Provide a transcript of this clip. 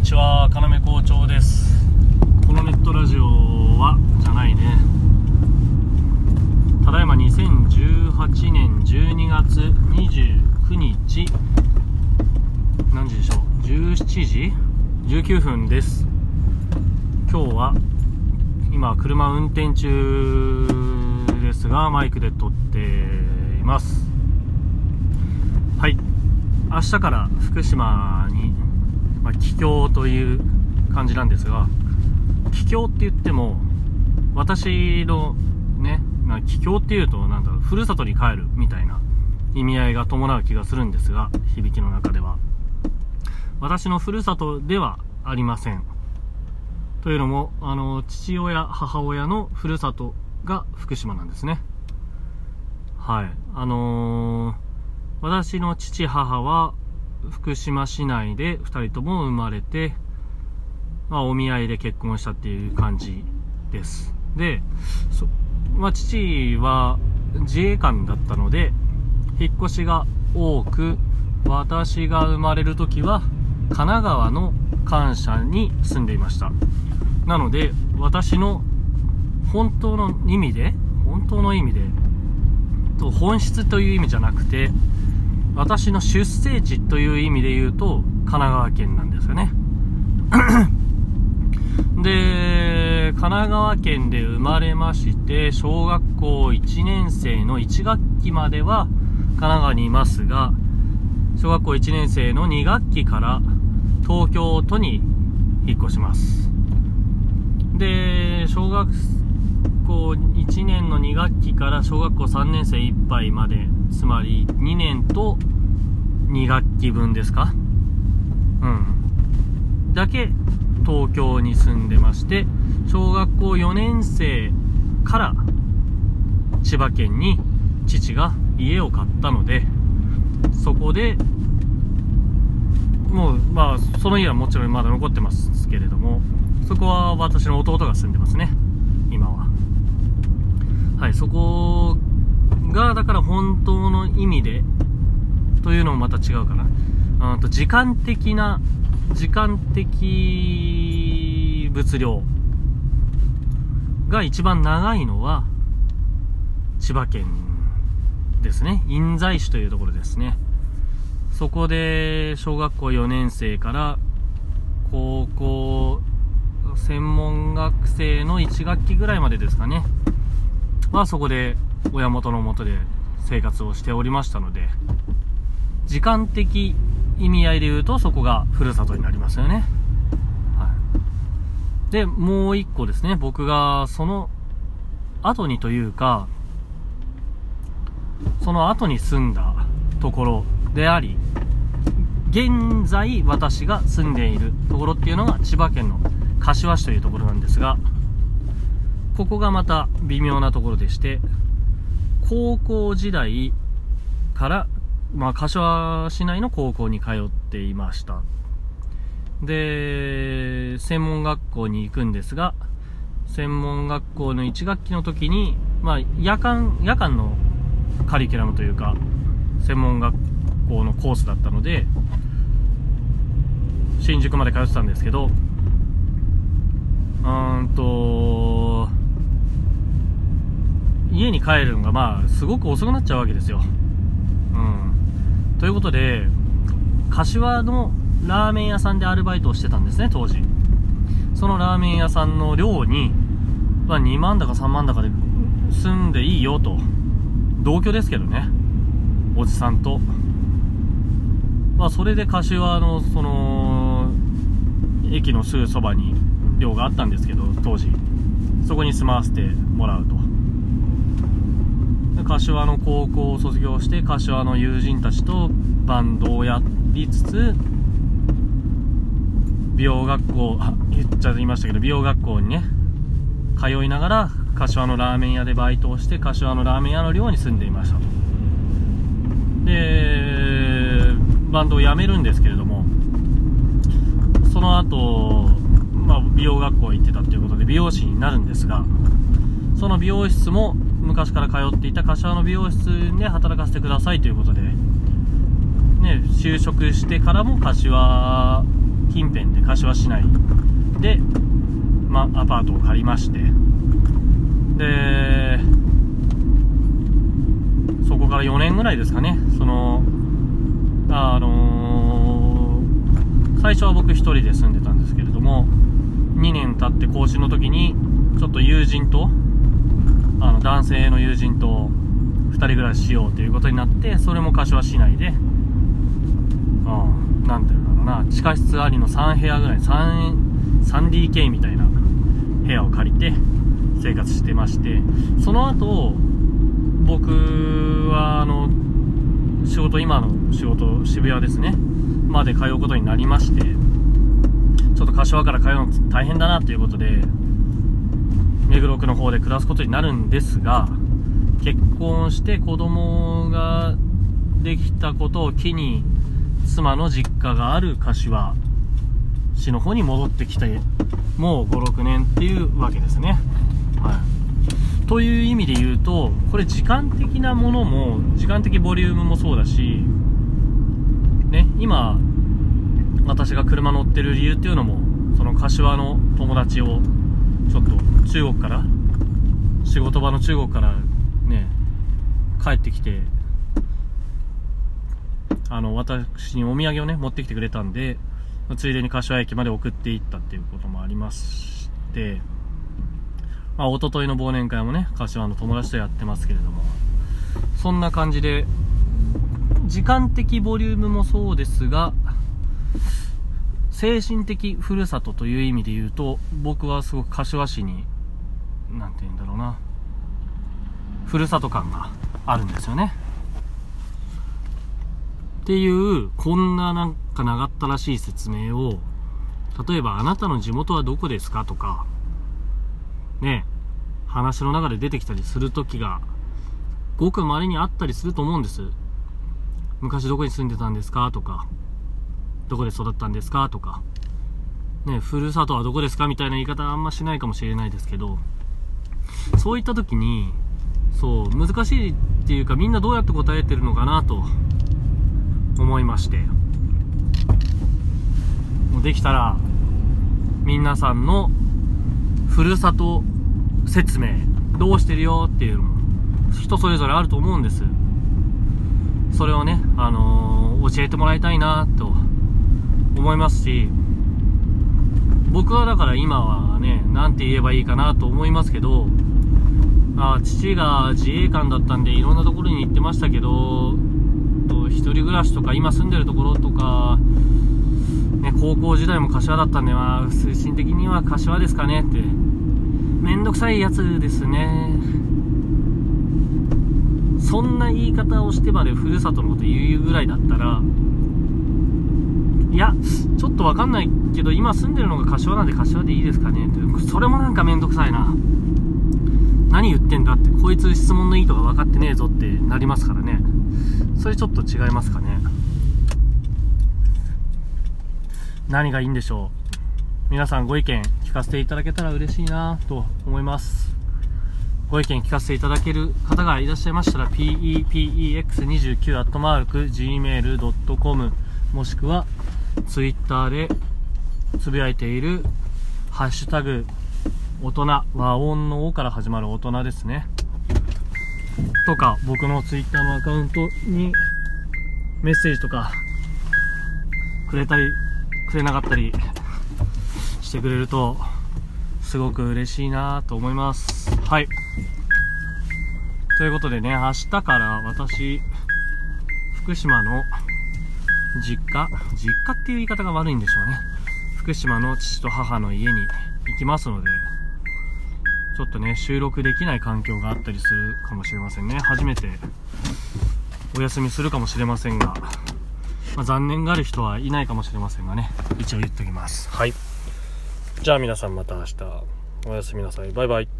にちは、かなめ校長です。このネットラジオは、じゃないね。ただいま2018年12月29日、何時でしょう、17時 ?19 分です。今日は、今、車運転中ですが、マイクで撮っています。はい。明日から福島に、まあ、帰郷という感じなんですが帰郷って言っても私のね、まあ、帰郷っていうとなんだろうふるさとに帰るみたいな意味合いが伴う気がするんですが響きの中では。私のふるさとではありません。というのもあの父親母親のふるさとが福島なんですね。はい。あのー私の父母は福島市内で2人とも生まれて、まあ、お見合いで結婚したっていう感じです。で、そまあ、父は自衛官だったので引っ越しが多く私が生まれる時は神奈川の官舎に住んでいました。なので私の本当の意味で本当の意味でと本質という意味じゃなくて私の出生地という意味で言うと神奈川県なんですよね。で神奈川県で生まれまして小学校1年生の1学期までは神奈川にいますが小学校1年生の2学期から東京都に引っ越します。で小学校1年の2学期から小学校3年生いっぱいまでつまり2年と2学期分ですか？うん。だけ東京に住んでまして小学校4年生から千葉県に父が家を買ったのでそこでもうまあその家はもちろんまだ残ってますけれどもそこは私の弟が住んでますね今は。はいそこがだから本当の意味でというのもまた違うかな。と時間的な時間的物量が一番長いのは千葉県ですね。印西市というところですね。そこで小学校4年生から高校専門学生の1学期ぐらいまでですかね。はそこで親元のもとで生活をしておりましたので時間的意味合いで言うとそこがふるさとになりますよね、はい、でもう一個ですね。僕がその後にというかその後に住んだところであり現在私が住んでいるところっていうのが千葉県の柏市というところなんですがここがまた微妙なところでして高校時代から、まあ、柏市内の高校に通っていました。で専門学校に行くんですが専門学校の1学期の時に、まあ、夜間夜間のカリキュラムというか専門学校のコースだったので新宿まで通ってたんですけどうーんと家に帰るのがまあすごく遅くなっちゃうわけですよ。うん。ということで、柏のラーメン屋さんでアルバイトをしてたんですね、当時。そのラーメン屋さんの寮に、まあ、2万だか3万だかで住んでいいよと。同居ですけどね。おじさんと。まあ、それで柏の、その、駅のすぐそばに寮があったんですけど、当時。そこに住まわせてもらうと。柏の高校を卒業して柏の友人たちとバンドをやりつつ美容学校言っちゃいましたけど美容学校にね通いながら柏のラーメン屋でバイトをして柏のラーメン屋の寮に住んでいました。とでバンドを辞めるんですけれどもその後、まあ、美容学校行ってたっていうことで美容師になるんですがその美容室も昔から通っていた柏の美容室で働かせてくださいということで、ね、就職してからも柏近辺で柏市内で、まアパートを借りまして。でそこから4年ぐらいですかね。そのあのー、最初は僕1人で住んでたんですけれども2年経って更新の時にちょっと友人とあの男性の友人と2人暮らししようということになってそれも柏市内で何て言うんだろうな地下室ありの3部屋ぐらい 3DK みたいな部屋を借りて生活してましてその後僕はあの仕事今の仕事渋谷ですねまで通うことになりましてちょっと柏から通うの大変だなということで目黒区の方で暮らすことになるんですが結婚して子供ができたことを機に妻の実家がある柏市の方に戻ってきてもう56年っていうわけですね、はい、という意味で言うとこれ時間的なものも時間的ボリュームもそうだしね今私が車乗ってる理由っていうのもその柏の友達をちょっと中国から仕事場の中国からね帰ってきてあの、私にお土産をね、持ってきてくれたんで、ついでに柏駅まで送っていったっていうこともありまして、まあ、一昨日の忘年会もね、柏の友達とやってますけれども、そんな感じで、時間的ボリュームもそうですが、精神的ふるさとという意味で言うと、僕はすごく柏市に、なんて言うんだろうな、ふるさと感があるんですよね。っていう、こんななんか長ったらしい説明を、例えばあなたの地元はどこですかとか、ね、話の中で出てきたりする時が、ごく稀にあったりすると思うんです。昔どこに住んでたんですかとか、どこで育ったんですか？とか、ね、ふるさとはどこですか？みたいな言い方あんましないかもしれないですけど、そういった時に、そう、難しいっていうかみんなどうやって答えてるのかなと。思いまして。もうできたら皆さんのふるさと説明どうしてるよっていうのも人それぞれあると思うんです。それをね、あのー、教えてもらいたいなと思いますし僕はだから今はね何て言えばいいかなと思いますけどあ父が自衛官だったんでいろんなところに行ってましたけど一人暮らしとか今住んでるところとか、ね、高校時代も柏だったんで、まあ、精神的には柏ですかねって、めんどくさいやつですね。そんな言い方をしてまでふるさとのこと言うぐらいだったら、いや、ちょっとわかんないけど、今住んでるのが柏なんで柏でいいですかねって、それもなんかめんどくさいな。何言ってんだって、こいつ質問の意図が分かってねえぞってなりますからね。それちょっと違いますかね何がいいんでしょう皆さんご意見聞かせていただけたら嬉しいなと思いますご意見聞かせていただける方がいらっしゃいましたら pepex29-gmail.com もしくは Twitter でつぶやいているハッシュタグ大人和音の「お」から始まる大人ですねとか、僕の twitter のアカウントにメッセージとかくれたり、くれなかったりしてくれると、すごく嬉しいなと思います。はい。ということでね、明日から私、福島の実家、実家っていう言い方が悪いんでしょうね。福島の父と母の家に行きますので、ちょっとね、収録できない環境があったりするかもしれませんね。初めてお休みするかもしれませんが、まあ、残念がある人はいないかもしれませんがね、一応言っときます。はい。じゃあ皆さんまた明日、おやすみなさい。バイバイ。